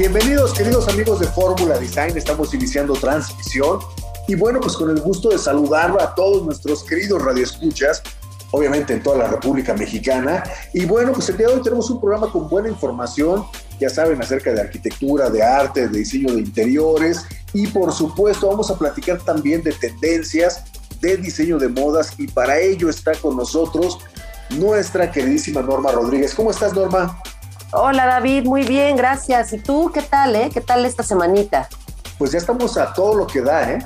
Bienvenidos queridos amigos de Fórmula Design, estamos iniciando transmisión y bueno, pues con el gusto de saludar a todos nuestros queridos radioescuchas, obviamente en toda la República Mexicana. Y bueno, pues el día de hoy tenemos un programa con buena información, ya saben, acerca de arquitectura, de arte, de diseño de interiores y por supuesto vamos a platicar también de tendencias, de diseño de modas y para ello está con nosotros nuestra queridísima Norma Rodríguez. ¿Cómo estás, Norma? Hola David, muy bien, gracias. ¿Y tú qué tal, eh? ¿Qué tal esta semanita? Pues ya estamos a todo lo que da, ¿eh?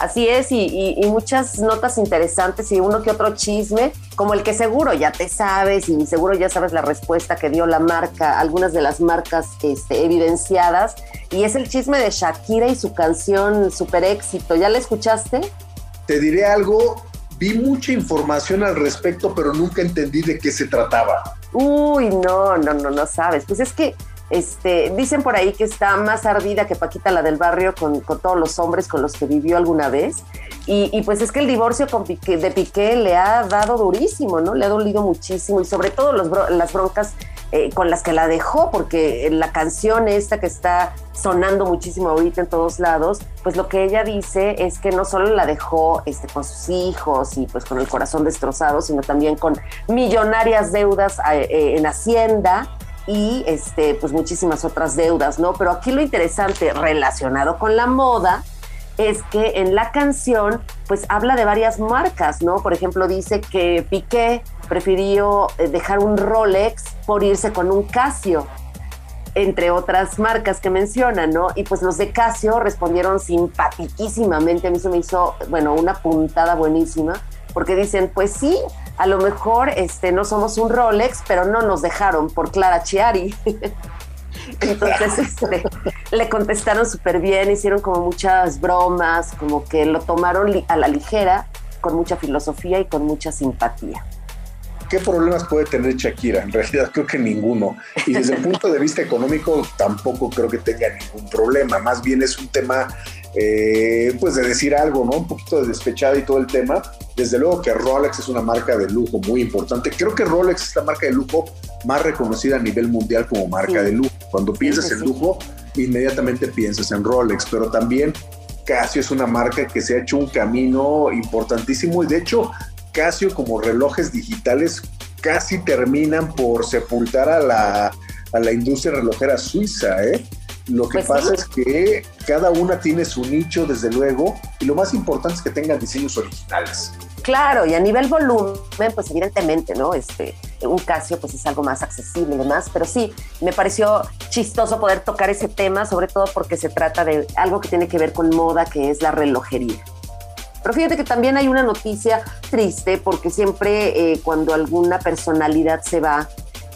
Así es, y, muchas notas interesantes y uno que otro chisme, como el que seguro ya te sabes y seguro ya sabes la respuesta que dio la marca, algunas de las marcas este, evidenciadas, y es el chisme de Shakira y su canción Super Éxito. ¿Ya la escuchaste? Te diré algo, vi mucha información al respecto, pero nunca entendí de qué se trataba. Uy, no, no, no, no sabes. Pues es que este, dicen por ahí que está más ardida que Paquita la del barrio con, todos los hombres con los que vivió alguna vez. Y, pues es que el divorcio con de Piqué le ha dado durísimo, ¿no? Le ha dolido muchísimo y sobre todo los las broncas eh, con las que la dejó, porque la canción esta que está sonando muchísimo ahorita en todos lados, pues lo que ella dice es que no solo la dejó este, con sus hijos y pues con el corazón destrozado, sino también con millonarias deudas eh, eh, en Hacienda y este, pues muchísimas otras deudas, ¿no? Pero aquí lo interesante relacionado con la moda es que en la canción pues habla de varias marcas, ¿no? Por ejemplo, dice que Piqué prefirió eh, dejar un Rolex por irse con un Casio, entre otras marcas que menciona, ¿no? Y pues los de Casio respondieron simpaticísimamente, a mí se me hizo, bueno, una puntada buenísima, porque dicen, pues sí, a lo mejor este, no somos un Rolex, pero no nos dejaron por Clara Chiari. Entonces este, le contestaron súper bien, hicieron como muchas bromas, como que lo tomaron a la ligera, con mucha filosofía y con mucha simpatía. ¿Qué problemas puede tener Shakira? En realidad creo que ninguno. Y desde el punto de vista económico tampoco creo que tenga ningún problema. Más bien es un tema eh, pues de decir algo, ¿no? Un poquito de despechada y todo el tema. Desde luego que Rolex es una marca de lujo muy importante. Creo que Rolex es la marca de lujo más reconocida a nivel mundial como marca de lujo. Cuando piensas en lujo, inmediatamente piensas en Rolex, pero también Casio es una marca que se ha hecho un camino importantísimo y de hecho Casio como relojes digitales casi terminan por sepultar a la, a la industria relojera suiza, ¿eh? Lo que pues pasa es que cada una tiene su nicho, desde luego, y lo más importante es que tengan diseños originales. Claro, y a nivel volumen, pues evidentemente, ¿no? Este, un Casio pues es algo más accesible y demás, pero sí, me pareció chistoso poder tocar ese tema, sobre todo porque se trata de algo que tiene que ver con moda, que es la relojería. Pero fíjate que también hay una noticia triste porque siempre eh, cuando alguna personalidad se va,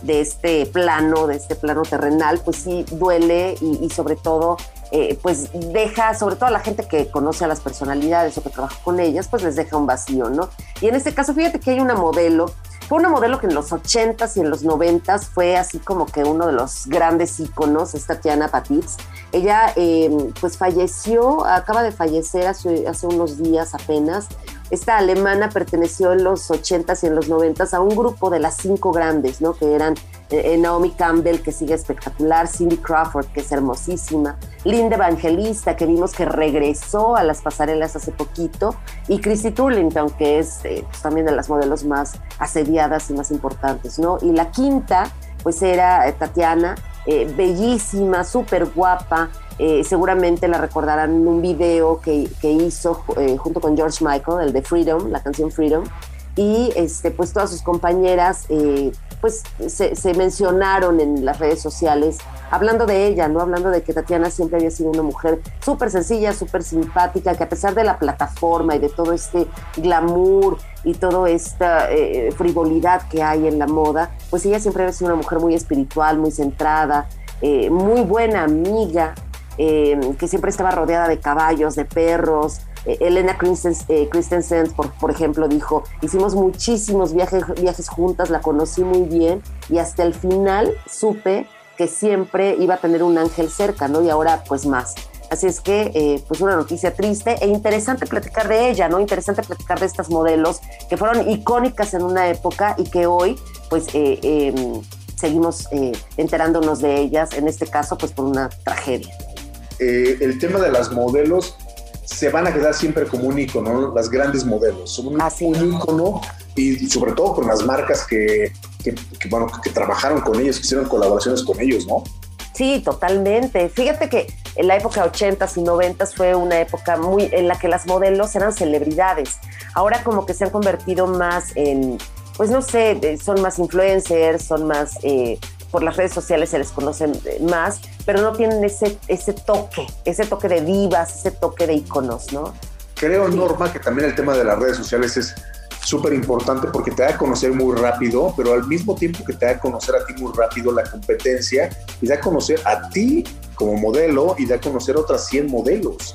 de este plano, de este plano terrenal, pues sí duele y, sobre todo eh, pues deja, sobre todo a la gente que conoce a las personalidades o que trabaja con ellas, pues les deja un vacío, ¿no? Y en este caso, fíjate que hay una modelo, fue una modelo que en los 80s y en los 90s fue así como que uno de los grandes íconos, esta Tatiana Patitz. Ella em, pues falleció, acaba de fallecer hace unos días apenas, esta alemana perteneció en los 80s y en los 90s a un grupo de las cinco grandes, ¿no? Que eran eh, Naomi Campbell, que sigue espectacular, Cindy Crawford, que es hermosísima, Linda Evangelista, que vimos que regresó a las pasarelas hace poquito, y Chrissy Turlington, que es eh, pues, también de las modelos más asediadas y más importantes, ¿no? Y la quinta, pues era eh, Tatiana, bellísima, súper guapa, eh, seguramente la recordarán en un video que, hizo eh, junto con George Michael, el de Freedom, la canción Freedom, y este, pues todas sus compañeras eh, pues se, mencionaron en las redes sociales hablando de ella, ¿no? Hablando de que Tatiana siempre había sido una mujer súper sencilla, súper simpática, que a pesar de la plataforma y de todo este glamour y toda esta frivolidad que hay en la moda, pues ella siempre había sido una mujer muy espiritual, muy centrada, muy buena amiga, eh, que siempre estaba rodeada de caballos, de perros. Eh, Elena Christensen, por, por, ejemplo, dijo, hicimos muchísimos viajes, viajes juntas, la conocí muy bien y hasta el final supe que siempre iba a tener un ángel cerca, ¿no? Y ahora pues más. Así es que, eh, pues una noticia triste e interesante platicar de ella, ¿no? Interesante platicar de estas modelos que fueron icónicas en una época y que hoy, pues, eh, em, seguimos eh, enterándonos de ellas, en este caso, pues por una tragedia. el tema de las modelos se van a quedar siempre como un icono, las grandes modelos, son un, un icono y sobre todo con las marcas que, que, bueno, que trabajaron con ellos, que hicieron colaboraciones con ellos, ¿no? Sí, totalmente. Fíjate que en la época 80s y 90 fue una época muy en la que las modelos eran celebridades. Ahora como que se han convertido más en, pues no sé, son más influencers, son más, eh, por las redes sociales se les conocen más, pero no tienen ese, ese toque, ese toque de divas, ese toque de iconos, ¿no? Creo, Norma, que también el tema de las redes sociales es súper importante porque te da a conocer muy rápido, pero al mismo tiempo que te da a conocer a ti muy rápido la competencia y da a conocer a ti como modelo y da a conocer otras 100 modelos.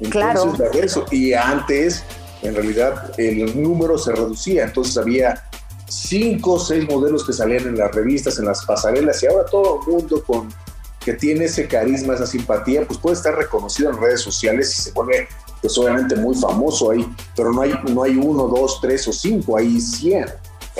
Entonces, claro. Eso. Y antes, en realidad, el número se reducía, entonces había cinco o seis modelos que salían en las revistas, en las pasarelas, y ahora todo el mundo con que tiene ese carisma, esa simpatía, pues puede estar reconocido en redes sociales y se vuelve pues obviamente muy famoso ahí, pero no hay, no hay uno, dos, tres o cinco, hay cien.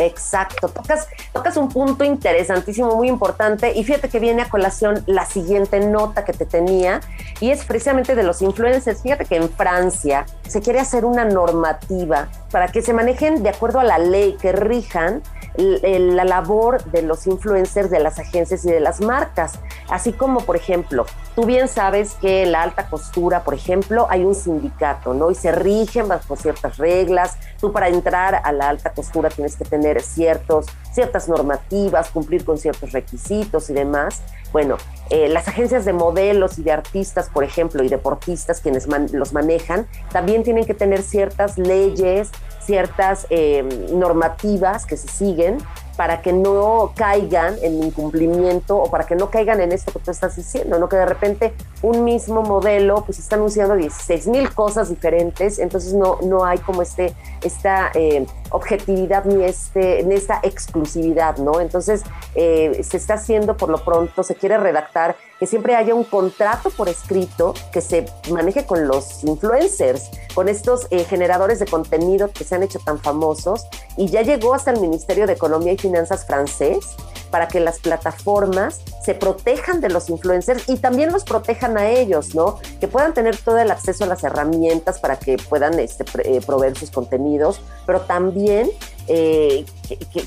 Exacto, tocas, tocas un punto interesantísimo, muy importante, y fíjate que viene a colación la siguiente nota que te tenía, y es precisamente de los influencers. Fíjate que en Francia se quiere hacer una normativa para que se manejen de acuerdo a la ley, que rijan la labor de los influencers, de las agencias y de las marcas. Así como, por ejemplo, tú bien sabes que en la alta costura, por ejemplo, hay un sindicato, ¿no? Y se rigen bajo ciertas reglas. Tú para entrar a la alta costura tienes que tener ciertos, ciertas normativas, cumplir con ciertos requisitos y demás. Bueno, eh, las agencias de modelos y de artistas, por ejemplo, y deportistas, quienes los manejan, también tienen que tener ciertas leyes, ciertas eh, normativas que se siguen para que no caigan en incumplimiento o para que no caigan en esto que tú estás diciendo, ¿no? Que de repente un mismo modelo pues está anunciando 16 mil cosas diferentes, entonces no, no hay como este, esta eh, objetividad ni, este, ni esta exclusividad, ¿no? Entonces eh, se está haciendo por lo pronto, se quiere redactar que siempre haya un contrato por escrito que se maneje con los influencers, con estos eh, generadores de contenido que se han hecho tan famosos y ya llegó hasta el Ministerio de Economía y Finanzas francés para que las plataformas se protejan de los influencers y también los protejan a ellos, ¿no? Que puedan tener todo el acceso a las herramientas para que puedan este, eh, proveer sus contenidos, pero también eh,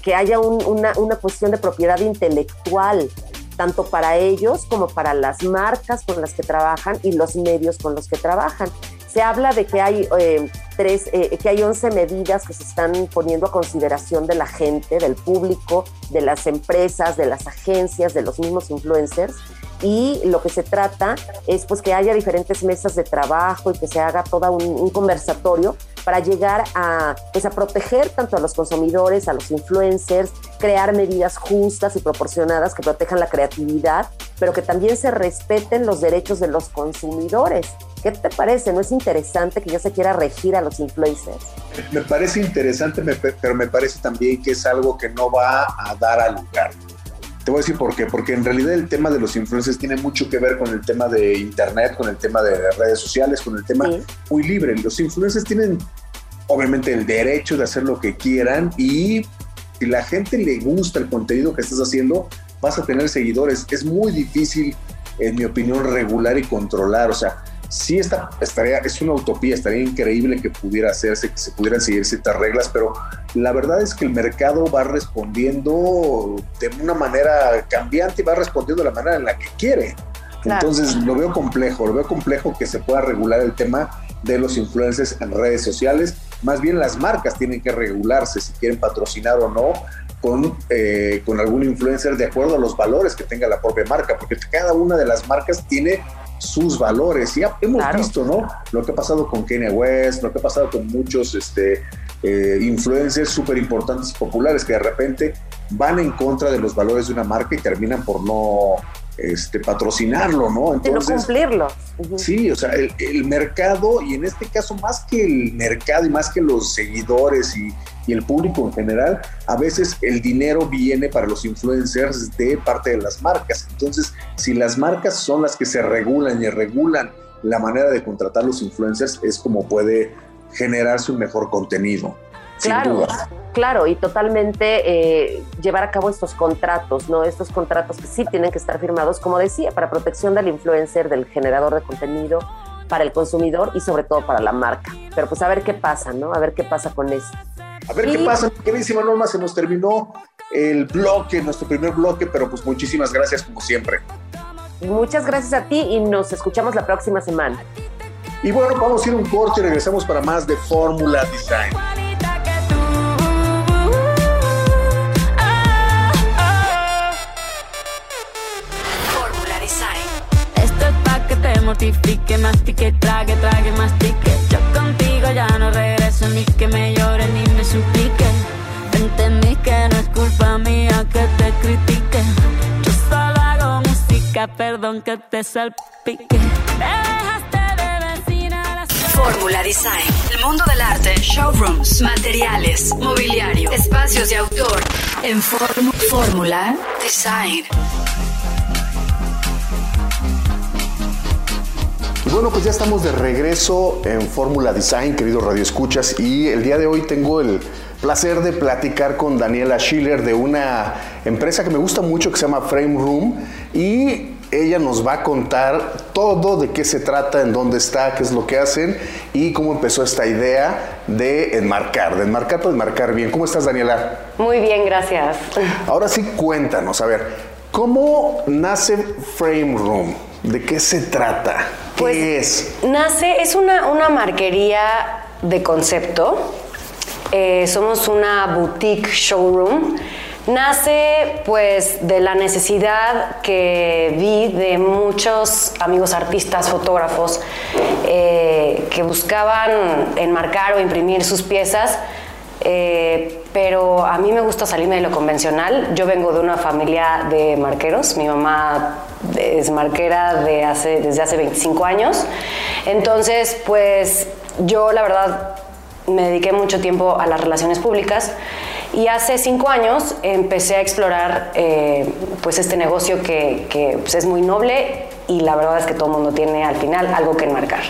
que, haya una, una cuestión de propiedad intelectual tanto para ellos como para las marcas con las que trabajan y los medios con los que trabajan. Se habla de que hay, eh, tres, eh, que hay 11 medidas que se están poniendo a consideración de la gente, del público, de las empresas, de las agencias, de los mismos influencers. Y lo que se trata es pues que haya diferentes mesas de trabajo y que se haga todo un, conversatorio para llegar a, pues, a proteger tanto a los consumidores, a los influencers, crear medidas justas y proporcionadas que protejan la creatividad, pero que también se respeten los derechos de los consumidores. ¿Qué te parece? ¿No es interesante que ya se quiera regir a los influencers? Me parece interesante, pero me parece también que es algo que no va a dar al lugar. Te voy a decir por qué, porque en realidad el tema de los influencers tiene mucho que ver con el tema de Internet, con el tema de redes sociales, con el tema muy libre. Los influencers tienen obviamente el derecho de hacer lo que quieran y si la gente le gusta el contenido que estás haciendo, vas a tener seguidores. Es muy difícil, en mi opinión, regular y controlar. O sea, sí está, estaría, es una utopía, estaría increíble que pudiera hacerse, que se pudieran seguir ciertas reglas, pero la verdad es que el mercado va respondiendo de una manera cambiante y va respondiendo de la manera en la que quiere. Entonces lo veo complejo, lo veo complejo que se pueda regular el tema de los influencers en redes sociales. Más bien las marcas tienen que regularse si quieren patrocinar o no con, eh, con algún influencer de acuerdo a los valores que tenga la propia marca, porque cada una de las marcas tiene sus valores. Y hemos visto, ¿no? Lo que ha pasado con Kanye West, lo que ha pasado con muchos este, eh, influencers súper importantes y populares que de repente van en contra de los valores de una marca y terminan por no este, patrocinarlo, ¿no? Entonces, no cumplirlo. Sí, o sea, el, mercado, y en este caso más que el mercado y más que los seguidores y, y, el público en general, a veces el dinero viene para los influencers de parte de las marcas. Entonces, si las marcas son las que se regulan y regulan la manera de contratar los influencers, es como puede generarse un mejor contenido. Claro, claro, y totalmente eh, llevar a cabo estos contratos, ¿no? Estos contratos que sí tienen que estar firmados, como decía, para protección del influencer, del generador de contenido, para el consumidor y sobre todo para la marca. Pero pues a ver qué pasa, ¿no? A ver qué pasa con eso. A ver qué pasa, queridísima Norma, se nos terminó el bloque, nuestro primer bloque, pero pues muchísimas gracias como siempre. Muchas gracias a ti y nos escuchamos la próxima semana. Y bueno, vamos a ir un corte y regresamos para más de Fórmula Design. mortifique, mastique, trague, trague, mastique. Yo contigo ya no regreso ni que me llore ni me suplique. Entendí que no es culpa mía que te critique. Yo solo hago música, perdón que te salpique. Fórmula Design, el mundo del arte, showrooms, materiales, mobiliario, espacios de autor, en Fórmula Design. Bueno, pues ya estamos de regreso en Fórmula Design, queridos radioescuchas, y el día de hoy tengo el placer de platicar con Daniela Schiller de una empresa que me gusta mucho que se llama Frame Room y ella nos va a contar todo de qué se trata, en dónde está, qué es lo que hacen y cómo empezó esta idea de enmarcar, de enmarcar para enmarcar bien. ¿Cómo estás, Daniela? Muy bien, gracias. Ahora sí, cuéntanos, a ver, ¿cómo nace Frame Room? ¿De qué se trata? Pues, es? Nace, es una, una marquería de concepto. Eh, somos una boutique showroom. Nace pues de la necesidad que vi de muchos amigos artistas, fotógrafos, eh, que buscaban enmarcar o imprimir sus piezas, eh, pero a mí me gusta salirme de lo convencional. Yo vengo de una familia de marqueros, mi mamá es marquera de hace, desde hace 25 años. Entonces, pues yo la verdad me dediqué mucho tiempo a las relaciones públicas y hace cinco años empecé a explorar eh, pues este negocio que, pues es muy noble y la verdad es que todo el mundo tiene al final algo que enmarcar.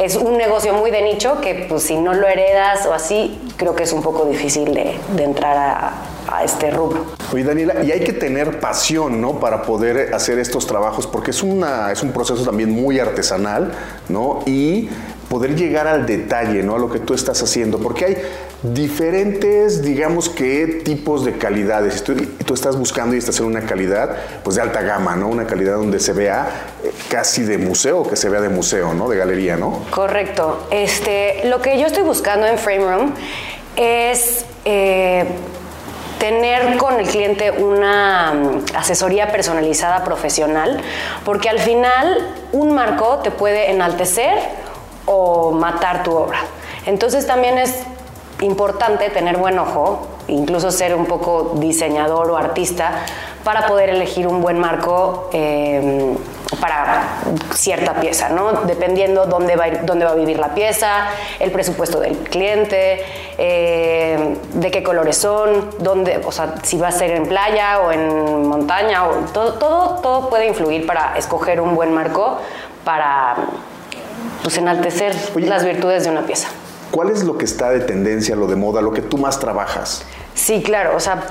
Es un negocio muy de nicho que pues si no lo heredas o así, creo que es un poco difícil de, entrar a, a este rubro. Oye, Daniela, y hay que tener pasión, ¿no? Para poder hacer estos trabajos, porque es, una, es un proceso también muy artesanal, ¿no? Y poder llegar al detalle, ¿no? A lo que tú estás haciendo, porque hay diferentes, digamos que, tipos de calidades. Tú, estás buscando y estás en una calidad, pues, de alta gama, ¿no? Una calidad donde se vea eh, casi de museo, que se vea de museo, ¿no? De galería, ¿no? Correcto. Este, lo que yo estoy buscando en Frame Room es... Eh, tener con el cliente una mm, asesoría personalizada profesional, porque al final un marco te puede enaltecer o matar tu obra. Entonces también es importante tener buen ojo, incluso ser un poco diseñador o artista, para poder elegir un buen marco eh, para cierta pieza, ¿no? Dependiendo dónde va, dónde va a vivir la pieza, el presupuesto del cliente, eh, de qué colores son, dónde, o sea, si va a ser en playa o en montaña, o todo, todo, todo puede influir para escoger un buen marco para pues, enaltecer las virtudes de una pieza. ¿Cuál es lo que está de tendencia, lo de moda, lo que tú más trabajas? Sí, claro, o sea,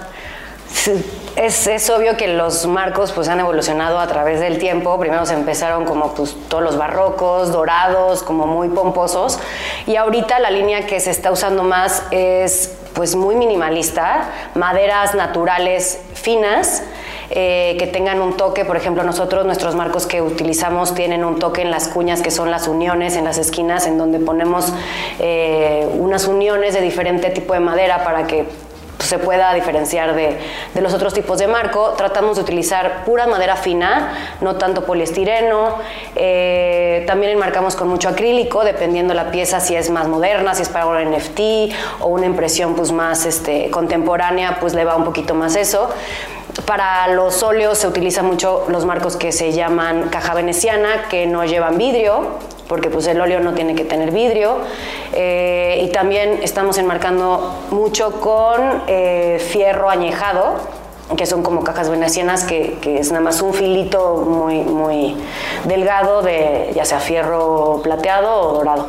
es, es, obvio que los marcos pues han evolucionado a través del tiempo. Primero se empezaron como pues, todos los barrocos, dorados, como muy pomposos. Y ahorita la línea que se está usando más es pues muy minimalista, maderas naturales finas. Eh, que tengan un toque, por ejemplo, nosotros nuestros marcos que utilizamos tienen un toque en las cuñas que son las uniones, en las esquinas, en donde ponemos eh, unas uniones de diferente tipo de madera para que se pueda diferenciar de, los otros tipos de marco. Tratamos de utilizar pura madera fina, no tanto poliestireno. Eh, también enmarcamos con mucho acrílico, dependiendo la pieza si es más moderna, si es para un NFT o una impresión pues, más este, contemporánea, pues le va un poquito más eso Para los óleos se utilizan mucho los marcos que se llaman caja veneciana, que no llevan vidrio, porque pues el óleo no tiene que tener vidrio. Eh, y también estamos enmarcando mucho con eh, fierro añejado, que son como cajas venecianas, que, que, es nada más un filito muy, muy delgado de ya sea fierro plateado o dorado.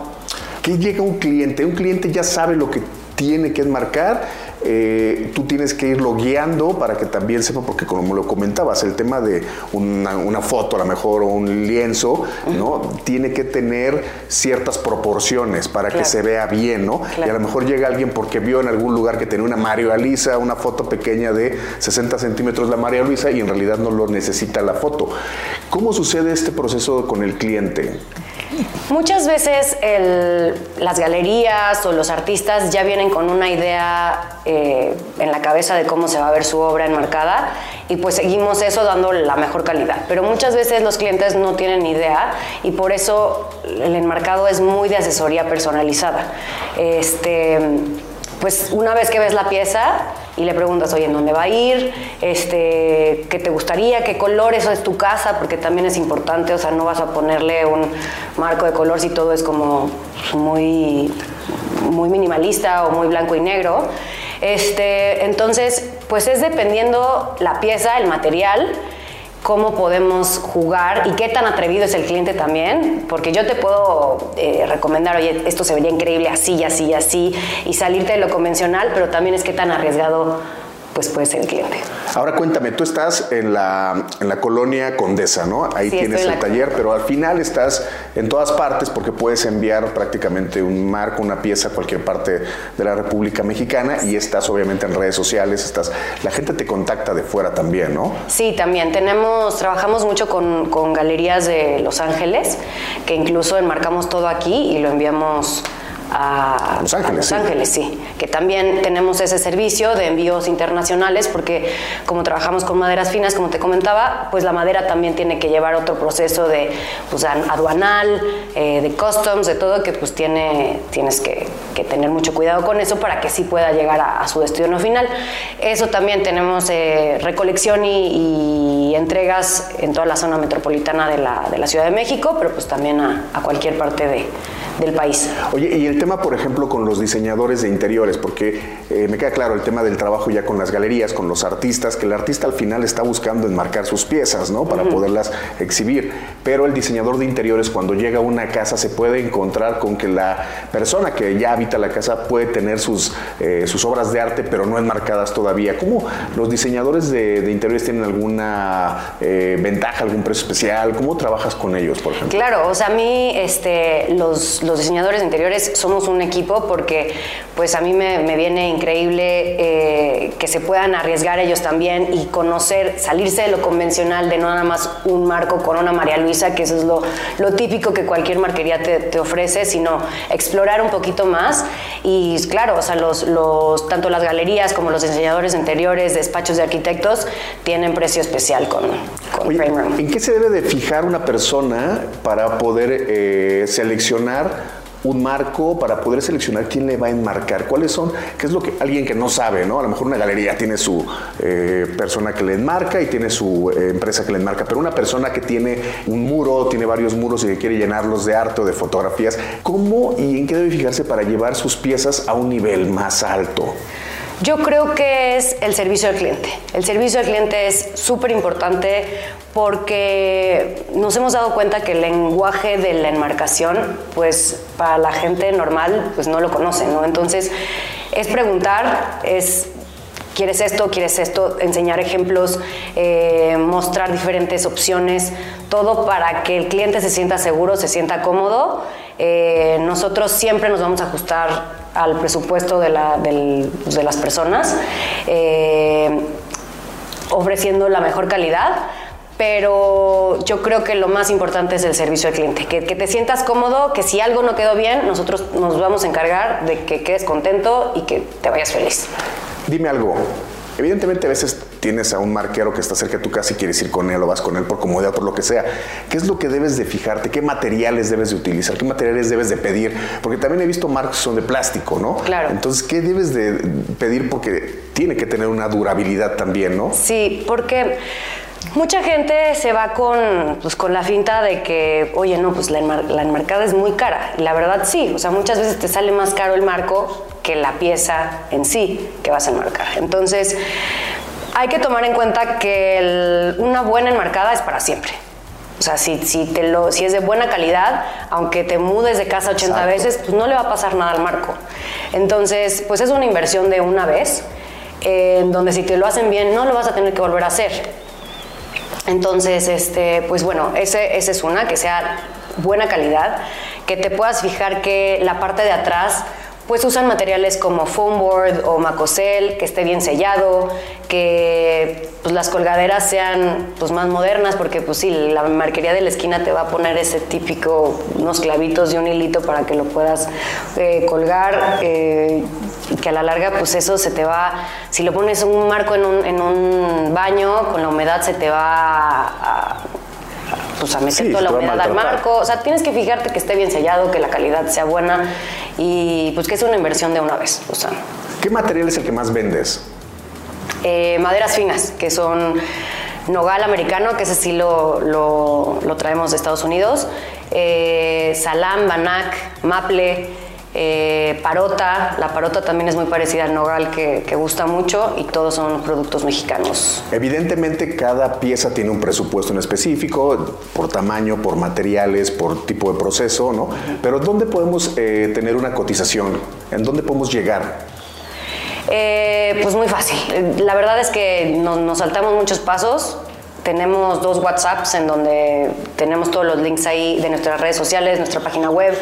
¿Qué llega un cliente? Un cliente ya sabe lo que tiene que enmarcar eh, tú tienes que irlo guiando para que también sepa, porque como lo comentabas, el tema de una, foto a lo mejor o un lienzo, ¿no? Tiene que tener ciertas proporciones para que se vea bien, ¿no? Y a lo mejor llega alguien porque vio en algún lugar que tenía una María Luisa, una foto pequeña de 60 centímetros la María Luisa y en realidad no lo necesita la foto. ¿Cómo sucede este proceso con el cliente? Muchas veces las galerías o los artistas ya vienen con una idea eh, en la cabeza de cómo se va a ver su obra enmarcada y pues seguimos eso dando la mejor calidad. Pero muchas veces los clientes no tienen idea y por eso el enmarcado es muy de asesoría personalizada. Este, pues una vez que ves la pieza, y le preguntas, oye, ¿en dónde va a ir? Este, ¿Qué te gustaría? ¿Qué color? Eso es tu casa, porque también es importante, o sea, no vas a ponerle un marco de color si todo es como muy, muy minimalista o muy blanco y negro. Este, entonces, pues es dependiendo la pieza, el material, cómo podemos jugar y qué tan atrevido es el cliente también, porque yo te puedo eh, recomendar, oye, esto se vería increíble así, así, así, y salirte de lo convencional, pero también es qué tan arriesgado pues puede ser el cliente. Ahora cuéntame, tú estás en la, en la colonia Condesa, ¿no? Ahí tienes el taller, pero al final estás en todas partes porque puedes enviar prácticamente un marco, una pieza a cualquier parte de la República Mexicana y estás obviamente en redes sociales, estás, la gente te contacta de fuera también, ¿no? Sí, también. Tenemos, trabajamos mucho con, con galerías de Los Ángeles, que incluso enmarcamos todo aquí y lo enviamos a Los Ángeles. Los Ángeles, sí. Que también tenemos ese servicio de envíos internacionales porque como trabajamos con maderas finas, como te comentaba, pues la madera también tiene que llevar otro proceso de pues, aduanal, eh, de customs, de todo, que pues tiene, tienes que, tener mucho cuidado con eso para que sí pueda llegar a, su destino final. Eso también tenemos eh, recolección y, entregas en toda la zona metropolitana de la, de la Ciudad de México, pero pues también a, a cualquier parte de, del país. Oye, y el tema, por ejemplo, con los diseñadores de interiores, porque eh, me queda claro el tema del trabajo ya con las galerías, con los artistas, que el artista al final está buscando enmarcar sus piezas, ¿no? Para poderlas exhibir. Pero el diseñador de interiores, cuando llega a una casa, se puede encontrar con que la persona que ya habita la casa puede tener sus, eh, sus obras de arte, pero no enmarcadas todavía. ¿Cómo los diseñadores de, interiores tienen alguna eh, ventaja, algún precio especial? ¿Cómo trabajas con ellos, por ejemplo? Claro, o sea, a mí este, los los diseñadores de interiores somos un equipo porque pues a mí me, viene increíble eh, que se puedan arriesgar ellos también y conocer, salirse de lo convencional, de no nada más un marco con una María Luisa, que eso es lo, lo típico que cualquier marquería te, te, ofrece, sino explorar un poquito más. Y claro, o sea, los, los, tanto las galerías como los diseñadores interiores, despachos de arquitectos, tienen precio especial con, con Frame Room. ¿En qué se debe de fijar una persona para poder eh, seleccionar un marco para poder seleccionar quién le va a enmarcar, cuáles son, qué es lo que alguien que no sabe, ¿no? A lo mejor una galería tiene su eh, persona que le enmarca y tiene su eh, empresa que le enmarca, pero una persona que tiene un muro, tiene varios muros y que quiere llenarlos de arte o de fotografías, ¿cómo y en qué debe fijarse para llevar sus piezas a un nivel más alto? Yo creo que es el servicio al cliente. El servicio al cliente es súper importante porque nos hemos dado cuenta que el lenguaje de la enmarcación, pues para la gente normal, pues no lo conoce, ¿no? Entonces, es preguntar, es quieres esto, quieres esto, enseñar ejemplos, eh, mostrar diferentes opciones, todo para que el cliente se sienta seguro, se sienta cómodo. Eh, nosotros siempre nos vamos a ajustar al presupuesto de, la, pues, de las personas, eh, ofreciendo la mejor calidad pero yo creo que lo más importante es el servicio al cliente, que, te sientas cómodo, que si algo no quedó bien, nosotros nos vamos a encargar de que quedes contento y que te vayas feliz. Dime algo, evidentemente a veces tienes a un marquero que está cerca de tu casa y quieres ir con él o vas con él por comodidad, por lo que sea, ¿qué es lo que debes de fijarte? ¿Qué materiales debes de utilizar? ¿Qué materiales debes de pedir? Porque también he visto marcos que son de plástico, ¿no? Claro. Entonces, ¿qué debes de pedir? Porque tiene que tener una durabilidad también, ¿no? Sí, porque mucha gente se va con, pues, con la finta de que, oye, no, pues la, enmar- la enmarcada es muy cara. Y la verdad sí, o sea, muchas veces te sale más caro el marco que la pieza en sí que vas a enmarcar. Entonces, hay que tomar en cuenta que el- una buena enmarcada es para siempre. O sea, si, si, te lo, si es de buena calidad, aunque te mudes de casa 80 veces, pues no le va a pasar nada al marco. Entonces, pues es una inversión de una vez, eh, en donde si te lo hacen bien, no lo vas a tener que volver a hacer. Entonces, este, pues bueno, ese, esa es una, que sea buena calidad, que te puedas fijar que la parte de atrás, pues usan materiales como foam board o macosel, que esté bien sellado, que pues, las colgaderas sean pues más modernas, porque pues sí, la marquería de la esquina te va a poner ese típico, unos clavitos y un hilito para que lo puedas eh, colgar, eh, que a la larga pues eso se te va, si lo pones un marco en un, en un baño, con la humedad se te va a, pues a meter Sí, toda la humedad al marco. O sea, tienes que fijarte que esté bien sellado, que la calidad sea buena y pues que es una inversión de una vez. O sea, ¿Qué material es el que más vendes? eh, maderas finas, que son nogal americano, que ese sí lo, lo- lo traemos de Estados Unidos, eh, salam, banac, maple, eh, parota. La parota también es muy parecida al nogal, que, que gusta mucho y todos son productos mexicanos. Evidentemente cada pieza tiene un presupuesto en específico, por tamaño, por materiales, por tipo de proceso, ¿no? Pero ¿dónde podemos eh, tener una cotización? ¿En dónde podemos llegar? Eh, pues muy fácil. La verdad es que nos, nos saltamos muchos pasos. Tenemos dos WhatsApps en donde tenemos todos los links ahí de nuestras redes sociales, nuestra página web,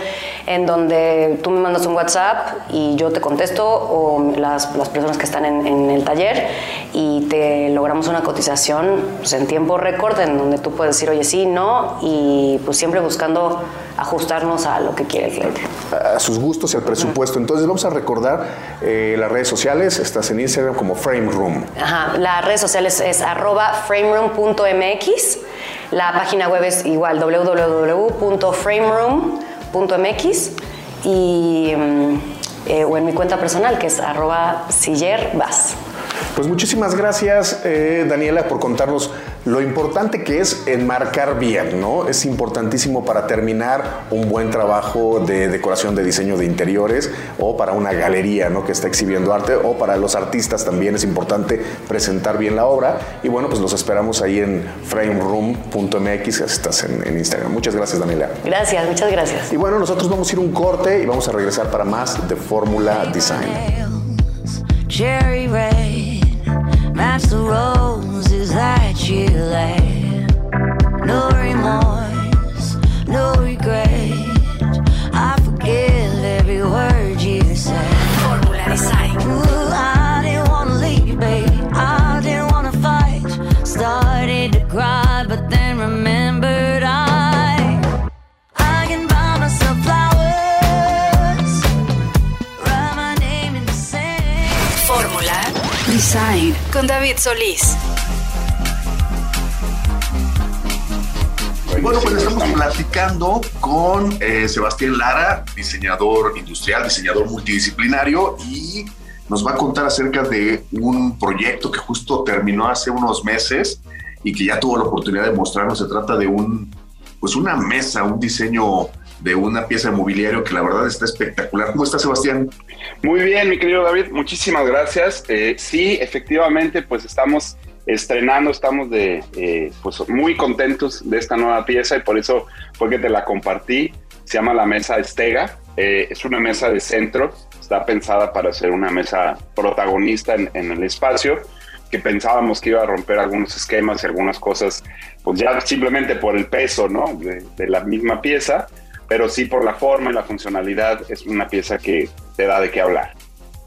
en donde tú me mandas un WhatsApp y yo te contesto o las, las personas que están en, en el taller y te logramos una cotización pues, en tiempo récord en donde tú puedes decir, oye, sí, no, y pues siempre buscando ajustarnos a lo que quiere el cliente. A sus gustos y al presupuesto. Entonces vamos a recordar eh, las redes sociales. Estás en Instagram como Frame Room. Ajá, las redes sociales es arroba frameroom.mx. La página web es igual www.frameroom.mx y mm, eh, o en mi cuenta personal que es arroba sillerbas. Pues muchísimas gracias, eh, Daniela, por contarnos lo importante que es enmarcar bien, ¿no? Es importantísimo para terminar un buen trabajo de decoración de diseño de interiores o para una galería, ¿no? Que está exhibiendo arte o para los artistas también es importante presentar bien la obra. Y bueno, pues los esperamos ahí en frameroom.mx, estás en, en Instagram. Muchas gracias, Daniela. Gracias, muchas gracias. Y bueno, nosotros vamos a ir un corte y vamos a regresar para más de Fórmula Design. Cherry match the roses that you laid. No remorse, no regret. I forgive every word you said. Fórmula Design. Ooh, Design con David Solís. Bueno, pues estamos platicando con eh, Sebastián Lara, diseñador industrial, diseñador multidisciplinario, y nos va a contar acerca de un proyecto que justo terminó hace unos meses y que ya tuvo la oportunidad de mostrarnos. Se trata de un, pues una mesa, un diseño de una pieza de mobiliario que la verdad está espectacular. ¿Cómo está Sebastián? Muy bien, mi querido David, muchísimas gracias. Eh, sí, efectivamente, pues estamos estrenando, estamos de, eh, pues muy contentos de esta nueva pieza y por eso fue que te la compartí. Se llama la mesa Estega. Eh, es una mesa de centro, está pensada para ser una mesa protagonista en, en el espacio que pensábamos que iba a romper algunos esquemas y algunas cosas, pues ya simplemente por el peso, ¿no? De, de la misma pieza, pero sí por la forma y la funcionalidad es una pieza que te da de qué hablar.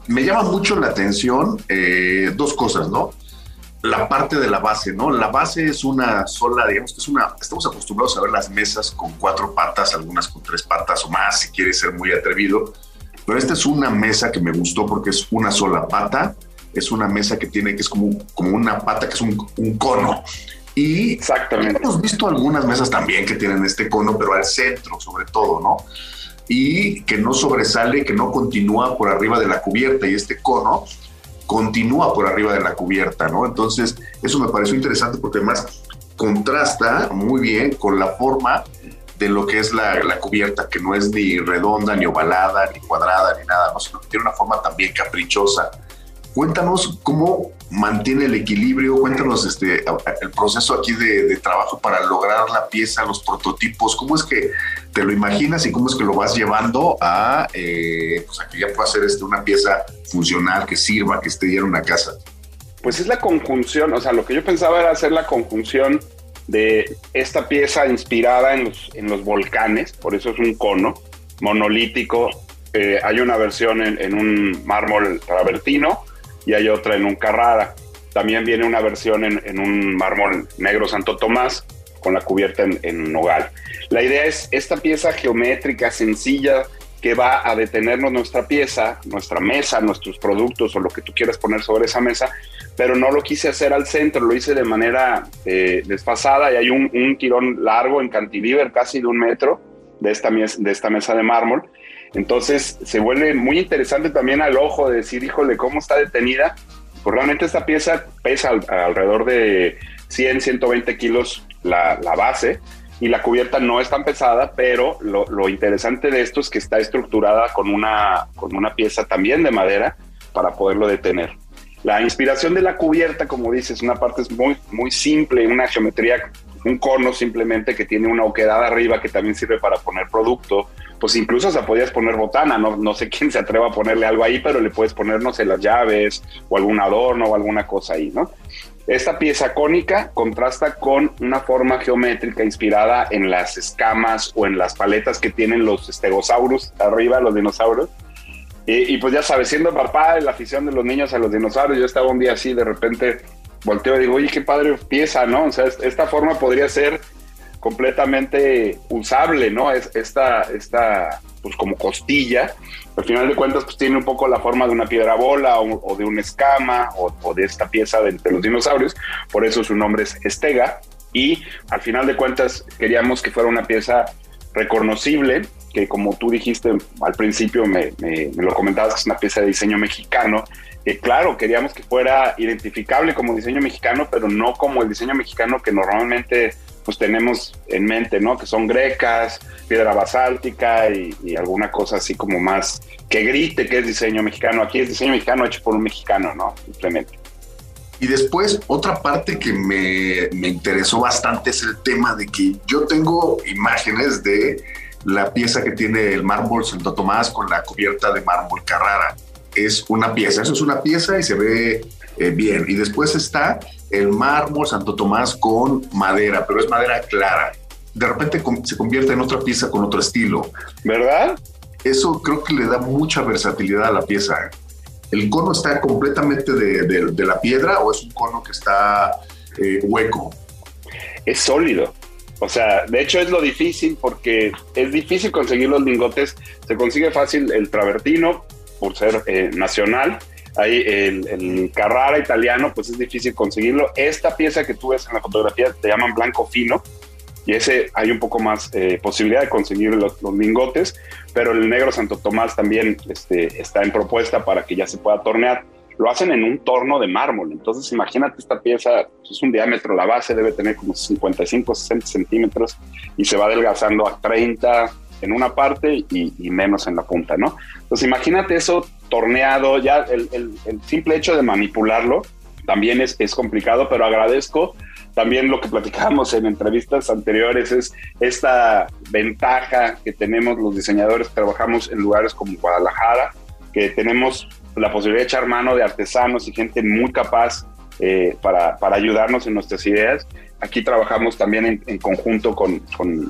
Me llama mucho la atención eh, dos cosas, ¿no? La parte de la base, ¿no? La base es una sola, digamos que es una, estamos acostumbrados a ver las mesas con cuatro patas, algunas con tres patas o más, si quieres ser muy atrevido, pero esta es una mesa que me gustó porque es una sola pata, es una mesa que tiene, que es como, como una pata, que es un, un cono. Y Exactamente. hemos visto algunas mesas también que tienen este cono, pero al centro sobre todo, ¿no? Y que no sobresale, que no continúa por arriba de la cubierta. Y este cono continúa por arriba de la cubierta, ¿no? Entonces, eso me pareció interesante porque además contrasta muy bien con la forma de lo que es la, la, cubierta, que no es ni redonda, ni ovalada, ni cuadrada, ni nada, ¿no? sino que tiene una forma también caprichosa. Cuéntanos cómo mantiene el equilibrio, cuéntanos este, el proceso aquí de, trabajo para lograr la pieza, los prototipos, cómo es que te lo imaginas y cómo es que lo vas llevando a, eh, pues que ya pueda ser este, una pieza funcional, que sirva, que esté ya en una casa. Pues es la conjunción, o sea, lo que yo pensaba era hacer la conjunción de esta pieza inspirada en los, en los volcanes, por eso es un cono monolítico. Eh, hay una versión en, en, un mármol travertino y hay otra en un Carrara. También viene una versión en, un mármol negro Santo Tomás con la cubierta en, en, nogal. La idea es esta pieza geométrica sencilla que va a detenernos nuestra pieza, nuestra mesa, nuestros productos o lo que tú quieras poner sobre esa mesa, pero no lo quise hacer al centro, lo hice de manera eh, desfasada y hay un, un, tirón largo en cantilever casi de un metro de esta mesa de mármol. Entonces se vuelve muy interesante también al ojo de decir, híjole, ¿cómo está detenida? Pues realmente esta pieza pesa al, alrededor de 100, 120 kilos la, base y la cubierta no es tan pesada, pero lo, lo, interesante de esto es que está estructurada con una, con una pieza también de madera para poderlo detener. La inspiración de la cubierta, como dices, una parte es muy, muy simple, una geometría, un cono simplemente que tiene una oquedad arriba que también sirve para poner producto. Pues incluso se podías poner botana, no, no sé quién se atreva a ponerle algo ahí, pero le puedes poner, no sé, las llaves o algún adorno o alguna cosa ahí, ¿no? Esta pieza cónica contrasta con una forma geométrica inspirada en las escamas o en las paletas que tienen los estegosaurus arriba, los dinosaurios. Y, y, pues ya sabes, siendo papá la afición de los niños a los dinosaurios, yo estaba un día así, de repente volteo y digo, oye, qué padre pieza, ¿no? O sea, esta forma podría ser completamente usable, ¿no? Es esta, esta, pues como costilla, al final de cuentas, pues tiene un poco la forma de una piedra bola o, o de una escama o, o, de esta pieza de, de los dinosaurios, por eso su nombre es estega, y al final de cuentas queríamos que fuera una pieza reconocible, que como tú dijiste al principio, me, me, me, lo comentabas, es una pieza de diseño mexicano, que claro, queríamos que fuera identificable como diseño mexicano, pero no como el diseño mexicano que normalmente pues tenemos en mente, ¿no? Que son grecas, piedra basáltica y, y, alguna cosa así como más que grite que es diseño mexicano. Aquí es diseño mexicano hecho por un mexicano, ¿no? Simplemente. Y después, otra parte que me, me interesó bastante es el tema de que yo tengo imágenes de la pieza que tiene el mármol Santo Tomás con la cubierta de mármol Carrara. Es una pieza, eso es una pieza y se ve eh, bien. Y después está el mármol Santo Tomás con madera, pero es madera clara. De repente se convierte en otra pieza con otro estilo. ¿Verdad? Eso creo que le da mucha versatilidad a la pieza. ¿El cono está completamente de, de, de, la piedra o es un cono que está eh, hueco? Es sólido. O sea, de hecho es lo difícil porque es difícil conseguir los lingotes. Se consigue fácil el travertino por ser eh, nacional. Ahí el, Carrara italiano, pues es difícil conseguirlo. Esta pieza que tú ves en la fotografía te llaman blanco fino y ese hay un poco más eh, posibilidad de conseguir los, los, lingotes, pero el negro Santo Tomás también este, está en propuesta para que ya se pueda tornear. Lo hacen en un torno de mármol, entonces imagínate esta pieza, pues es un diámetro, la base debe tener como 55, 60 centímetros y se va adelgazando a 30 en una parte y, y menos en la punta, ¿no? Entonces imagínate eso torneado, ya el, simple hecho de manipularlo también es, es complicado, pero agradezco también lo que platicábamos en entrevistas anteriores es esta ventaja que tenemos los diseñadores que trabajamos en lugares como Guadalajara, que tenemos la posibilidad de echar mano de artesanos y gente muy capaz eh, para, para, ayudarnos en nuestras ideas. Aquí trabajamos también en, conjunto con,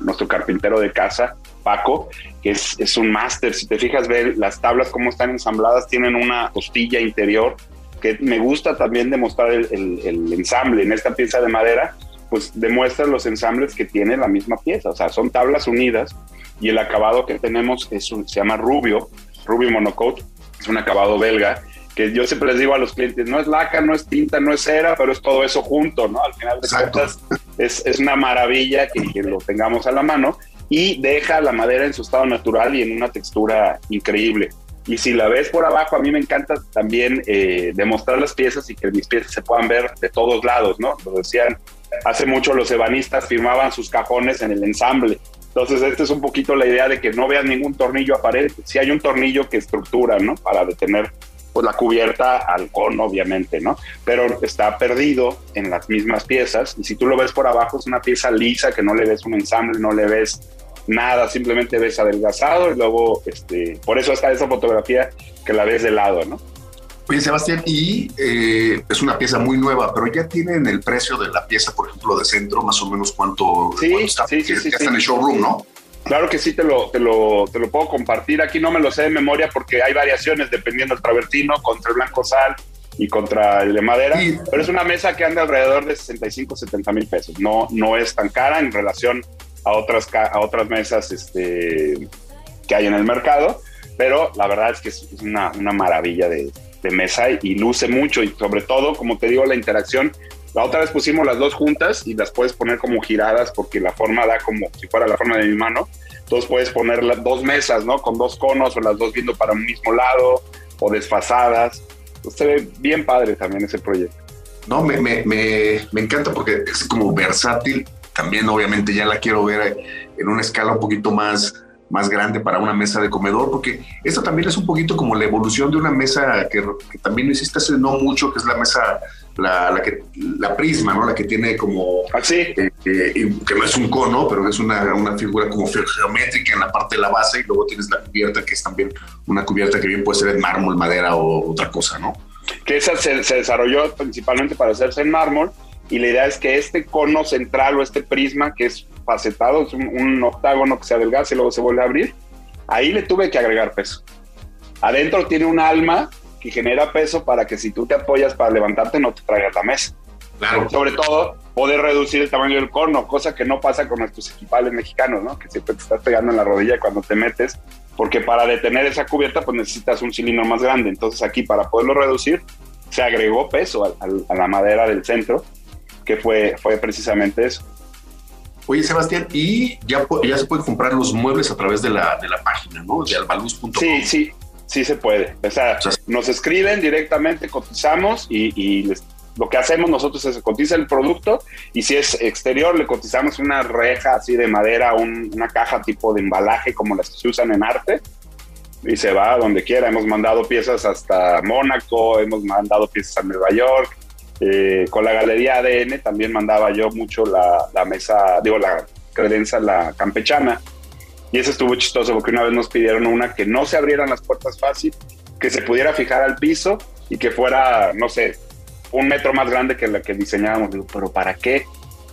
nuestro carpintero de casa, Paco, que es, un máster. Si te fijas, ver las tablas cómo están ensambladas, tienen una costilla interior que me gusta también demostrar el, ensamble en esta pieza de madera, pues demuestra los ensambles que tiene la misma pieza, o sea, son tablas unidas y el acabado que tenemos es un, se llama rubio, rubio monocoat, es un acabado belga que yo siempre les digo a los clientes, no es laca, no es tinta, no es cera, pero es todo eso junto, ¿no? Al final de cuentas es, es, una maravilla que, que, lo tengamos a la mano y deja la madera en su estado natural y en una textura increíble. Y si la ves por abajo, a mí me encanta también eh, demostrar las piezas y que mis piezas se puedan ver de todos lados, ¿no? Lo decían, hace mucho los ebanistas firmaban sus cajones en el ensamble. Entonces, esta es un poquito la idea de que no veas ningún tornillo aparente. Si hay un tornillo que estructura, ¿no? Para detener pues la cubierta al cono, obviamente, ¿no? Pero está perdido en las mismas piezas y si tú lo ves por abajo es una pieza lisa que no le ves un ensamble, no le ves nada, simplemente ves adelgazado y luego, este, por eso está esa fotografía que la ves de lado, ¿no? Oye, Sebastián, y eh, es una pieza muy nueva, pero ya tienen el precio de la pieza, por ejemplo, de centro, más o menos cuánto, sí, está, sí, sí, ya sí, está en el showroom, ¿no? Claro que sí, te lo, te, lo, te lo puedo compartir. Aquí no me lo sé de memoria porque hay variaciones dependiendo del travertino, contra el blanco sal y contra el de madera. Sí. Pero es una mesa que anda alrededor de 65, 70 mil pesos. No, no es tan cara en relación a otras, a otras mesas este, que hay en el mercado. Pero la verdad es que es una, una maravilla de, de mesa y luce mucho. Y sobre todo, como te digo, la interacción la otra vez pusimos las dos juntas y las puedes poner como giradas porque la forma da como si fuera la forma de mi mano. Entonces puedes poner las dos mesas, ¿no? Con dos conos o las dos viendo para un mismo lado o desfasadas. Entonces se ve bien padre también ese proyecto. No, me, me, me, me encanta porque es como versátil. También obviamente ya la quiero ver en una escala un poquito más, más grande para una mesa de comedor, porque esto también es un poquito como la evolución de una mesa que, que también hiciste hace no mucho, que es la mesa la, la, que, la prisma, ¿no? La que tiene como... Así. Eh, eh, que no es un cono, pero es una, una, figura como geométrica en la parte de la base y luego tienes la cubierta, que es también una cubierta que bien puede ser en mármol, madera o otra cosa, ¿no? Que esa se, se desarrolló principalmente para hacerse en mármol y la idea es que este cono central o este prisma que es facetado, es un, un octágono que se adelgaza y luego se vuelve a abrir, ahí le tuve que agregar peso. Adentro tiene un alma que genera peso para que si tú te apoyas para levantarte no te traigas la mesa. Claro. Sobre todo, poder reducir el tamaño del cono, cosa que no pasa con nuestros equipales mexicanos, ¿no? Que siempre te estás pegando en la rodilla cuando te metes, porque para detener esa cubierta pues necesitas un cilindro más grande. Entonces aquí para poderlo reducir se agregó peso a, a, a la madera del centro, que fue, fue precisamente eso. Oye, Sebastián, y ya, ya se pueden comprar los muebles a través de la, de la página, ¿no? De albaluz.com. Sí, sí, sí se puede. O sea, nos escriben directamente, cotizamos y, y les, lo que hacemos nosotros es cotiza el producto y si es exterior le cotizamos una reja así de madera, un, una caja tipo de embalaje como las que se usan en arte y se va a donde quiera. Hemos mandado piezas hasta Mónaco, hemos mandado piezas a Nueva York. Eh, con la galería ADN también mandaba yo mucho la, la mesa, digo, la credencia, la campechana. Y eso estuvo chistoso porque una vez nos pidieron una que no se abrieran las puertas fácil, que se pudiera fijar al piso y que fuera, no sé, un metro más grande que la que diseñábamos. Digo, pero ¿para qué?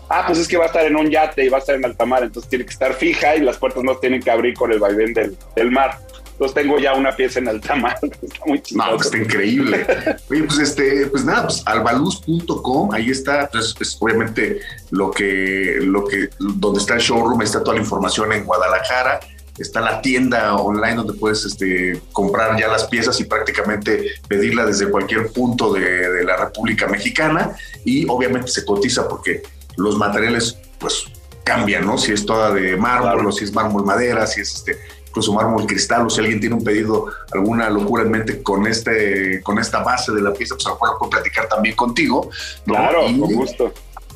Ah, pues es que va a estar en un yate y va a estar en alta mar, entonces tiene que estar fija y las puertas no tienen que abrir con el vaivén del, del mar. Entonces tengo ya una pieza en alta mar. Está muy chistoso. No, pues está increíble. Oye, pues este, pues nada, pues albaluz.com, ahí está, pues es obviamente lo que, lo que, donde está el showroom, ahí está toda la información en Guadalajara. Está la tienda online donde puedes este, comprar ya las piezas y prácticamente pedirla desde cualquier punto de, de la República Mexicana. Y obviamente se cotiza porque los materiales, pues cambian, ¿no? Si es toda de mármol claro. o si es mármol madera, si es este incluso mármol cristal, o si alguien tiene un pedido, alguna locura en mente con este, con esta base de la pieza, pues a lo mejor puedo platicar también contigo. ¿no? Claro, y, con gusto.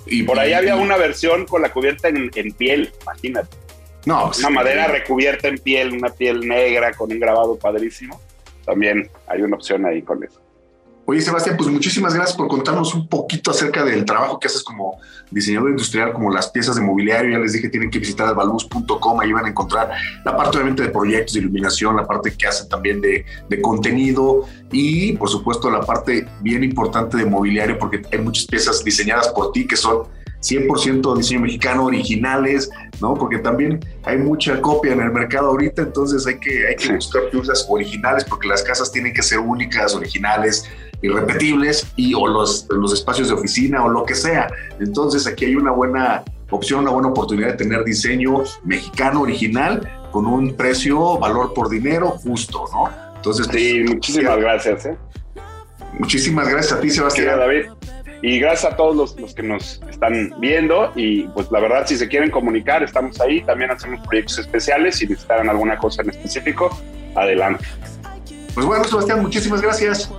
Y por ahí y, había una versión con la cubierta en, en piel, imagínate. No, una sí, madera sí. recubierta en piel, una piel negra con un grabado padrísimo. También hay una opción ahí con eso. Oye, Sebastián, pues muchísimas gracias por contarnos un poquito acerca del trabajo que haces como diseñador industrial, como las piezas de mobiliario. Ya les dije, tienen que visitar albaluz.com, ahí van a encontrar la parte obviamente de proyectos de iluminación, la parte que hacen también de, de, contenido y por supuesto la parte bien importante de mobiliario, porque hay muchas piezas diseñadas por ti que son 100% diseño mexicano, originales, ¿no? Porque también hay mucha copia en el mercado ahorita, entonces hay que, hay que buscar piezas originales porque las casas tienen que ser únicas, originales, irrepetibles y o los, los espacios de oficina o lo que sea. Entonces aquí hay una buena opción, una buena oportunidad de tener diseño mexicano original con un precio, valor por dinero justo, ¿no? Entonces, sí, pues, muchísimas gracias. ¿eh? Muchísimas gracias a ti, Sebastián. David. Y gracias a todos los, los, que nos están viendo. Y pues la verdad, si se quieren comunicar, estamos ahí. También hacemos proyectos especiales. Si necesitan alguna cosa en específico, adelante. Pues bueno, Sebastián, muchísimas gracias.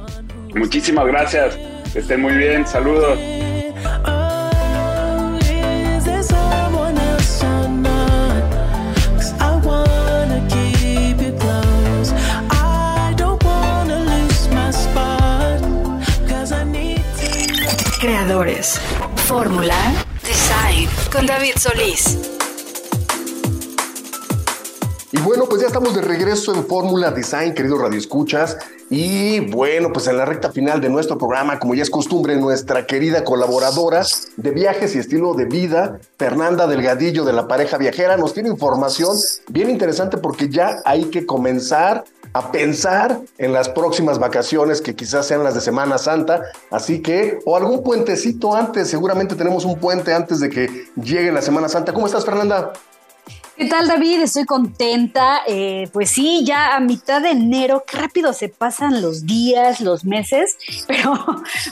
Muchísimas gracias. Que estén muy bien. Saludos. Creadores. Fórmula Design con David Solís. Y bueno, pues ya estamos de regreso en Fórmula Design, queridos radioescuchas. Y bueno, pues en la recta final de nuestro programa, como ya es costumbre, nuestra querida colaboradora de viajes y estilo de vida, Fernanda Delgadillo de la pareja viajera, nos tiene información bien interesante porque ya hay que comenzar a pensar en las próximas vacaciones que quizás sean las de Semana Santa. Así que, o algún puentecito antes, seguramente tenemos un puente antes de que llegue la Semana Santa. ¿Cómo estás, Fernanda? ¿Qué tal, David? Estoy contenta. Eh, pues sí, ya a mitad de enero, qué rápido se pasan los días, los meses, pero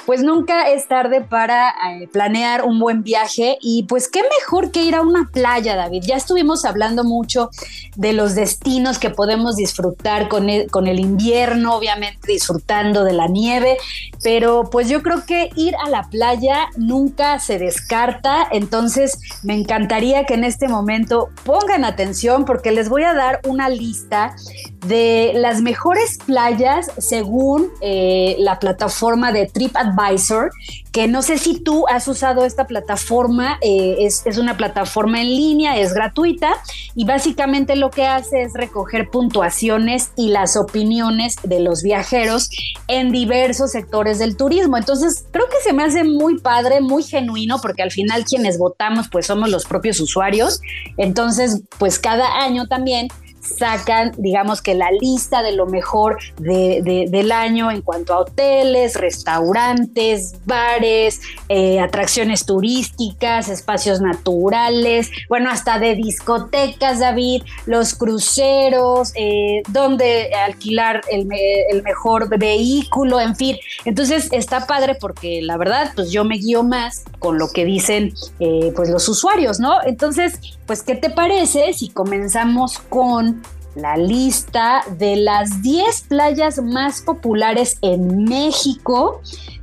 pues nunca es tarde para eh, planear un buen viaje y pues qué mejor que ir a una playa, David. Ya estuvimos hablando mucho de los destinos que podemos disfrutar con el, con el invierno, obviamente disfrutando de la nieve, pero pues yo creo que ir a la playa nunca se descarta, entonces me encantaría que en este momento pongan atención porque les voy a dar una lista de las mejores playas según eh, la plataforma de TripAdvisor, que no sé si tú has usado esta plataforma, eh, es, es, una plataforma en línea, es gratuita y básicamente lo que hace es recoger puntuaciones y las opiniones de los viajeros en diversos sectores del turismo. Entonces, creo que se me hace muy padre, muy genuino, porque al final quienes votamos pues somos los propios usuarios. Entonces, pues cada año también sacan, digamos que la lista de lo mejor de, del año en cuanto a hoteles, restaurantes, bares, eh, atracciones turísticas, espacios naturales, bueno, hasta de discotecas, David, los cruceros, eh, donde alquilar el, el, mejor vehículo, en fin. Entonces está padre porque la verdad, pues yo me guío más con lo que dicen eh, pues los usuarios, ¿no? Entonces, pues, ¿qué te parece si comenzamos con la lista de las 10 playas más populares en México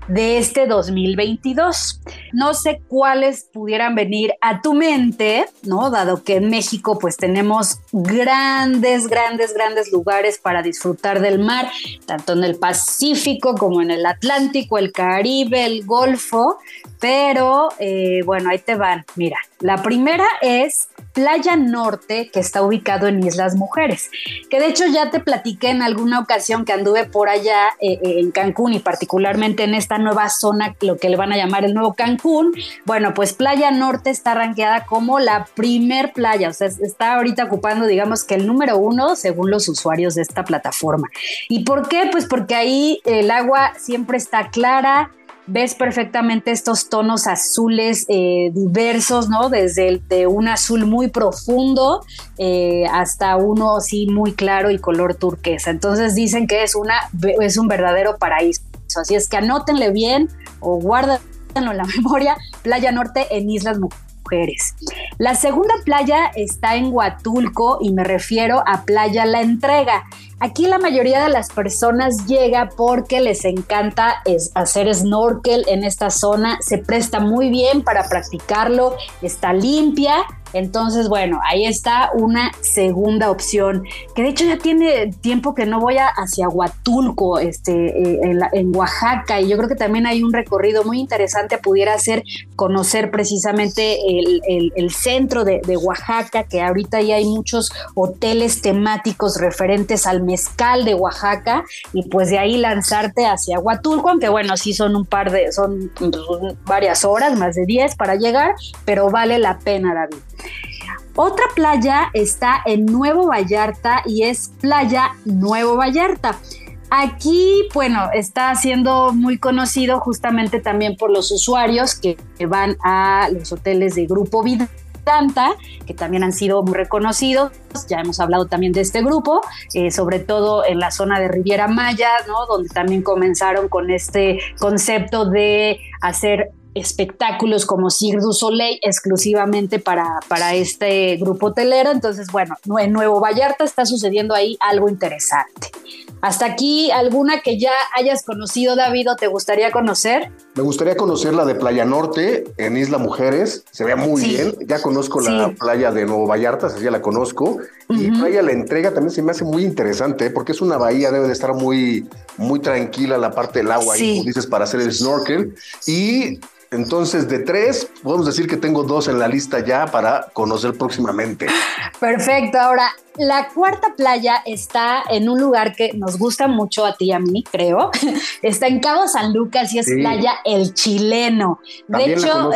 de este 2022. No sé cuáles pudieran venir a tu mente, ¿no? Dado que en México pues tenemos grandes, grandes, grandes lugares para disfrutar del mar, tanto en el Pacífico como en el Atlántico, el Caribe, el Golfo, pero eh, bueno, ahí te van. Mira, la primera es Playa Norte, que está ubicado en Islas Mujeres, que de hecho ya te platiqué en alguna ocasión que anduve por allá eh, eh, en Cancún y particularmente en esta nueva zona, lo que le van a llamar el nuevo Cancún. Bueno, pues Playa Norte está rankeada como la primer playa, o sea, está ahorita ocupando, digamos que el número uno según los usuarios de esta plataforma. ¿Y por qué? Pues porque ahí el agua siempre está clara, ves perfectamente estos tonos azules eh, diversos, ¿no? Desde el, de un azul muy profundo eh, hasta uno así muy claro y color turquesa. Entonces dicen que es, una, es un verdadero paraíso. Así es que anótenle bien o guárdenlo en la memoria, Playa Norte en Islas Mujeres. La segunda playa está en Huatulco y me refiero a Playa La Entrega. Aquí la mayoría de las personas llega porque les encanta hacer snorkel en esta zona, se presta muy bien para practicarlo, está limpia entonces, bueno, ahí está una segunda opción, que de hecho ya tiene tiempo que no voy a hacia Huatulco, este, eh, en, Oaxaca, y yo creo que también hay un recorrido muy interesante, pudiera ser conocer precisamente el, centro de, Oaxaca, que ahorita ya hay muchos hoteles temáticos referentes al mezcal de Oaxaca, y pues de ahí lanzarte hacia Huatulco, aunque bueno, sí son un par de, son varias horas, más de 10 para llegar, pero vale la pena, David. Otra playa está en Nuevo Vallarta y es Playa Nuevo Vallarta. Aquí, bueno, está siendo muy conocido justamente también por los usuarios que van a los hoteles de Grupo Vida que también han sido muy reconocidos. Ya hemos hablado también de este grupo, eh, sobre todo en la zona de Riviera Maya. Donde también comenzaron con este concepto de hacer espectáculos como Cirque du Soleil exclusivamente para, para este grupo hotelero. Entonces, bueno, en Nuevo Vallarta está sucediendo ahí algo interesante. Hasta aquí, ¿alguna que ya hayas conocido, David, o te gustaría conocer? Me gustaría conocer la de Playa Norte, en Isla Mujeres. Se ve muy bien. Ya conozco la playa de Nuevo Vallarta, así ya la conozco. Y Playa La Entrega también se me hace muy interesante, porque es una bahía, debe de estar muy, muy tranquila la parte del agua, ahí, como dices, para hacer el snorkel. Y entonces, de tres, podemos decir que tengo dos en la lista ya para conocer próximamente. Perfecto. Ahora, la cuarta playa está en un lugar que nos gusta mucho a ti y a mí, creo. Está en Cabo San Lucas y es playa El Chileno. de hecho,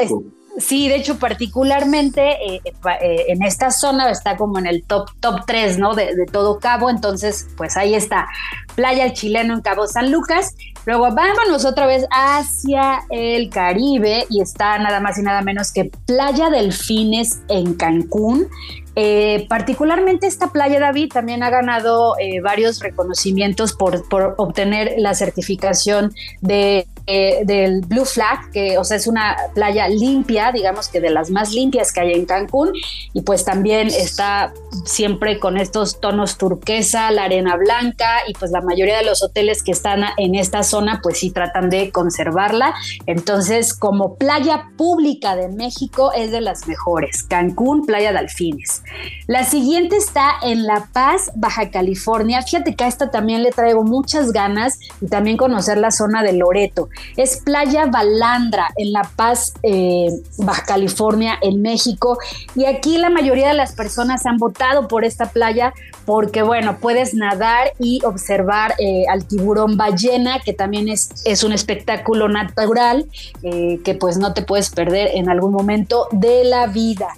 Sí, de hecho, particularmente eh, eh, eh, en esta zona está como en el top, top 3, ¿no? De, de, todo Cabo. Entonces, pues ahí está. Playa El Chileno en Cabo San Lucas. Luego vámonos otra vez hacia el Caribe y está nada más y nada menos que Playa Delfines en Cancún. Eh, particularmente esta playa, David, también ha ganado eh, varios reconocimientos por, por, obtener la certificación de, eh, del Blue Flag, que o sea, es una playa limpia, digamos que de las más limpias que hay en Cancún, y pues también está siempre con estos tonos turquesa, la arena blanca, y pues la mayoría de los hoteles que están en esta zona, pues sí tratan de conservarla. Entonces, como playa pública de México, es de las mejores. Cancún, Playa Delfines. La siguiente está en La Paz, Baja California. Fíjate que a esta también le traigo muchas ganas y también conocer la zona de Loreto. Es Playa Balandra en La Paz, eh, Baja California, en México. Y aquí la mayoría de las personas han votado por esta playa porque, bueno, puedes nadar y observar eh, al tiburón ballena, que también es, es un espectáculo natural eh, que pues no te puedes perder en algún momento de la vida.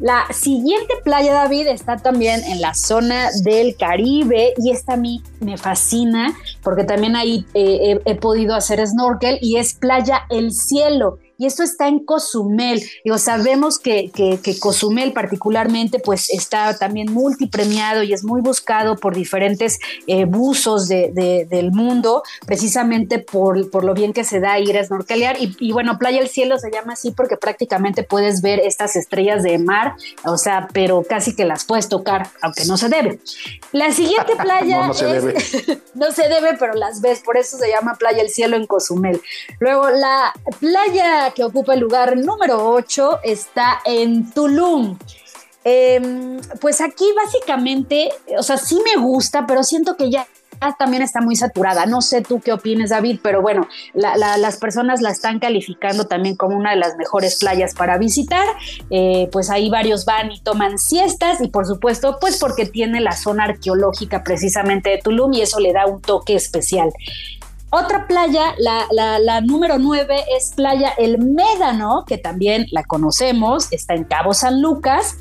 La siguiente playa, David, está también en la zona del Caribe y esta a mí me fascina porque también ahí eh, he, he, podido hacer snorkel y es Playa El Cielo y esto está en Cozumel. Digo, sabemos que, que, Cozumel particularmente pues está también multipremiado y es muy buscado por diferentes eh, buzos de, del mundo, precisamente por, por, lo bien que se da ir a snorkelear. Y, y, bueno, Playa del Cielo se llama así porque prácticamente puedes ver estas estrellas de mar, o sea, pero casi que las puedes tocar, aunque no se debe. La siguiente playa... no, no se debe. no se debe, pero las ves, por eso se llama Playa del Cielo en Cozumel. Luego, la playa que ocupa el lugar número 8 está en Tulum. Eh, pues aquí básicamente, o sea, sí me gusta, pero siento que ya también está muy saturada. No sé tú qué opines, David, pero bueno, la, la, las personas la están calificando también como una de las mejores playas para visitar. Eh, pues ahí varios van y toman siestas y por supuesto, pues porque tiene la zona arqueológica precisamente de Tulum y eso le da un toque especial. Otra playa, la, la, la número 9, es Playa El Médano, que también la conocemos, está en Cabo San Lucas.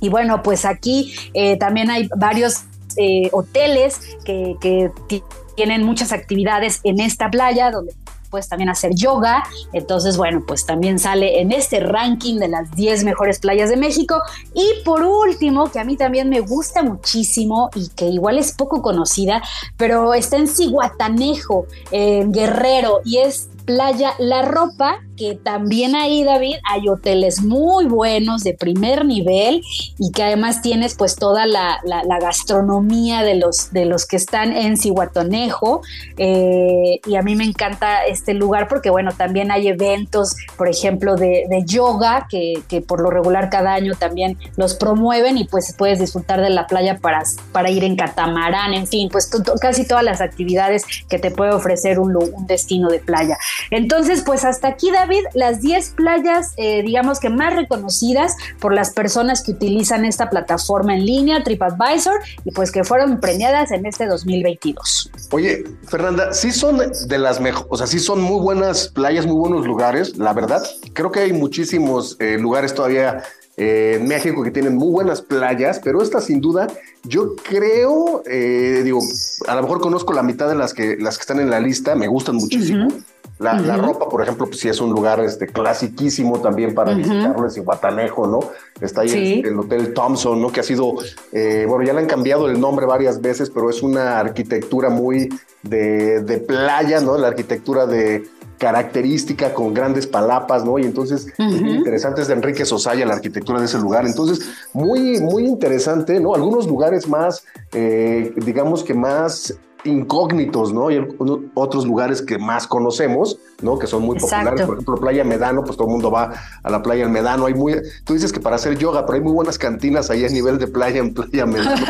Y bueno, pues aquí eh, también hay varios eh, hoteles que, que tienen muchas actividades en esta playa, donde puedes también hacer yoga. Entonces, bueno, pues también sale en este ranking de las 10 mejores playas de México. Y por último, que a mí también me gusta muchísimo y que igual es poco conocida, pero está en Ciguatanejo, en Guerrero, y es Playa La Ropa, que también ahí, David, hay hoteles muy buenos de primer nivel y que además tienes pues toda la, la, gastronomía de los, de los que están en Cihuatonejo. Eh, y a mí me encanta este lugar porque, bueno, también hay eventos, por ejemplo, de, de yoga, que, que, por lo regular cada año también los promueven y pues puedes disfrutar de la playa para, para ir en catamarán, en fin, pues casi todas las actividades que te puede ofrecer un, destino de playa. Entonces, pues hasta aquí, David, las 10 playas, eh, digamos que más reconocidas por las personas que utilizan esta plataforma en línea, TripAdvisor, y pues que fueron premiadas en este 2022. Oye, Fernanda, sí son de las mejores, o sea, sí son muy buenas playas, muy buenos lugares, la verdad. Creo que hay muchísimos eh, lugares todavía eh, en México que tienen muy buenas playas, pero esta sin duda, yo creo, eh, digo, a lo mejor conozco la mitad de las que, las que están en la lista, me gustan muchísimo. Uh -huh. La, la ropa, por ejemplo, pues sí es un lugar este, clasiquísimo también para visitarlo, es Guatanejo, ¿no? Está ahí el, Hotel Thompson, ¿no? Que ha sido, eh, bueno, ya le han cambiado el nombre varias veces, pero es una arquitectura muy de, de playa, ¿no? La arquitectura de característica con grandes palapas, ¿no? Y entonces, interesante es de Enrique Sosaya la arquitectura de ese lugar. Entonces, muy, muy interesante, ¿no? Algunos lugares más, eh, digamos que más incógnitos, ¿no? Y otros lugares que más conocemos, ¿no? Que son muy populares. Por ejemplo, Playa Medano, pues todo el mundo va a la Playa Medano. Hay muy, tú dices que para hacer yoga, pero hay muy buenas cantinas ahí a nivel de playa en Playa Medano.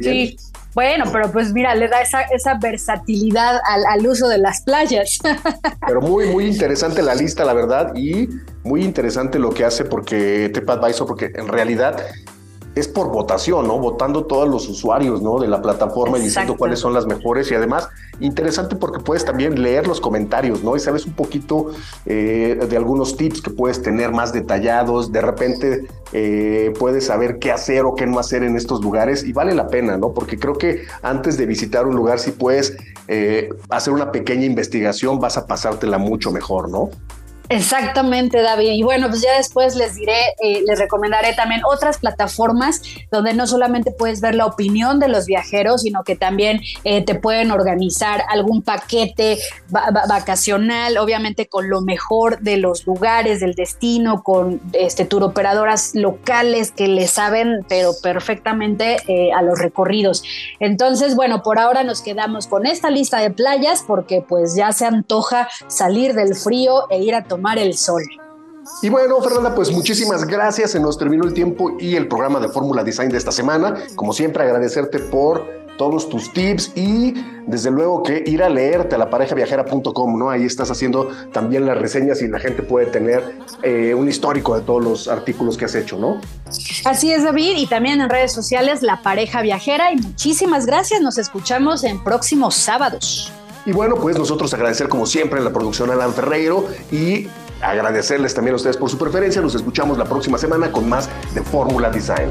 Sí. Bueno, pero pues mira, le da esa, esa versatilidad al, al, uso de las playas. Pero muy, muy interesante la lista, la verdad, y muy interesante lo que hace porque TripAdvisor, porque en realidad es por votación, ¿no? Votando todos los usuarios, ¿no? De la plataforma y diciendo cuáles son las mejores y además interesante porque puedes también leer los comentarios, ¿no? Y sabes un poquito eh, de algunos tips que puedes tener más detallados, de repente eh, puedes saber qué hacer o qué no hacer en estos lugares y vale la pena, ¿no? Porque creo que antes de visitar un lugar, si puedes eh, hacer una pequeña investigación, vas a pasártela mucho mejor, ¿no? Exactamente, David. Y bueno, pues ya después les diré, eh, les recomendaré también otras plataformas donde no solamente puedes ver la opinión de los viajeros, sino que también eh, te pueden organizar algún paquete vacacional, obviamente con lo mejor de los lugares, del destino, con este tour operadoras locales que le saben, pero perfectamente eh, a los recorridos. Entonces, bueno, por ahora nos quedamos con esta lista de playas porque pues ya se antoja salir del frío e ir a tomar el sol. Y bueno, Fernanda, pues muchísimas gracias. Se nos terminó el tiempo y el programa de Fórmula Design de esta semana. Como siempre, agradecerte por todos tus tips y desde luego que ir a leerte a la parejaviajera.com, ¿no? Ahí estás haciendo también las reseñas y la gente puede tener eh, un histórico de todos los artículos que has hecho, ¿no? Así es, David, y también en redes sociales La Pareja Viajera y muchísimas gracias. Nos escuchamos en próximos sábados. Y bueno, pues nosotros agradecer como siempre la producción a Alan Ferreiro y agradecerles también a ustedes por su preferencia. Nos escuchamos la próxima semana con más de Fórmula Design.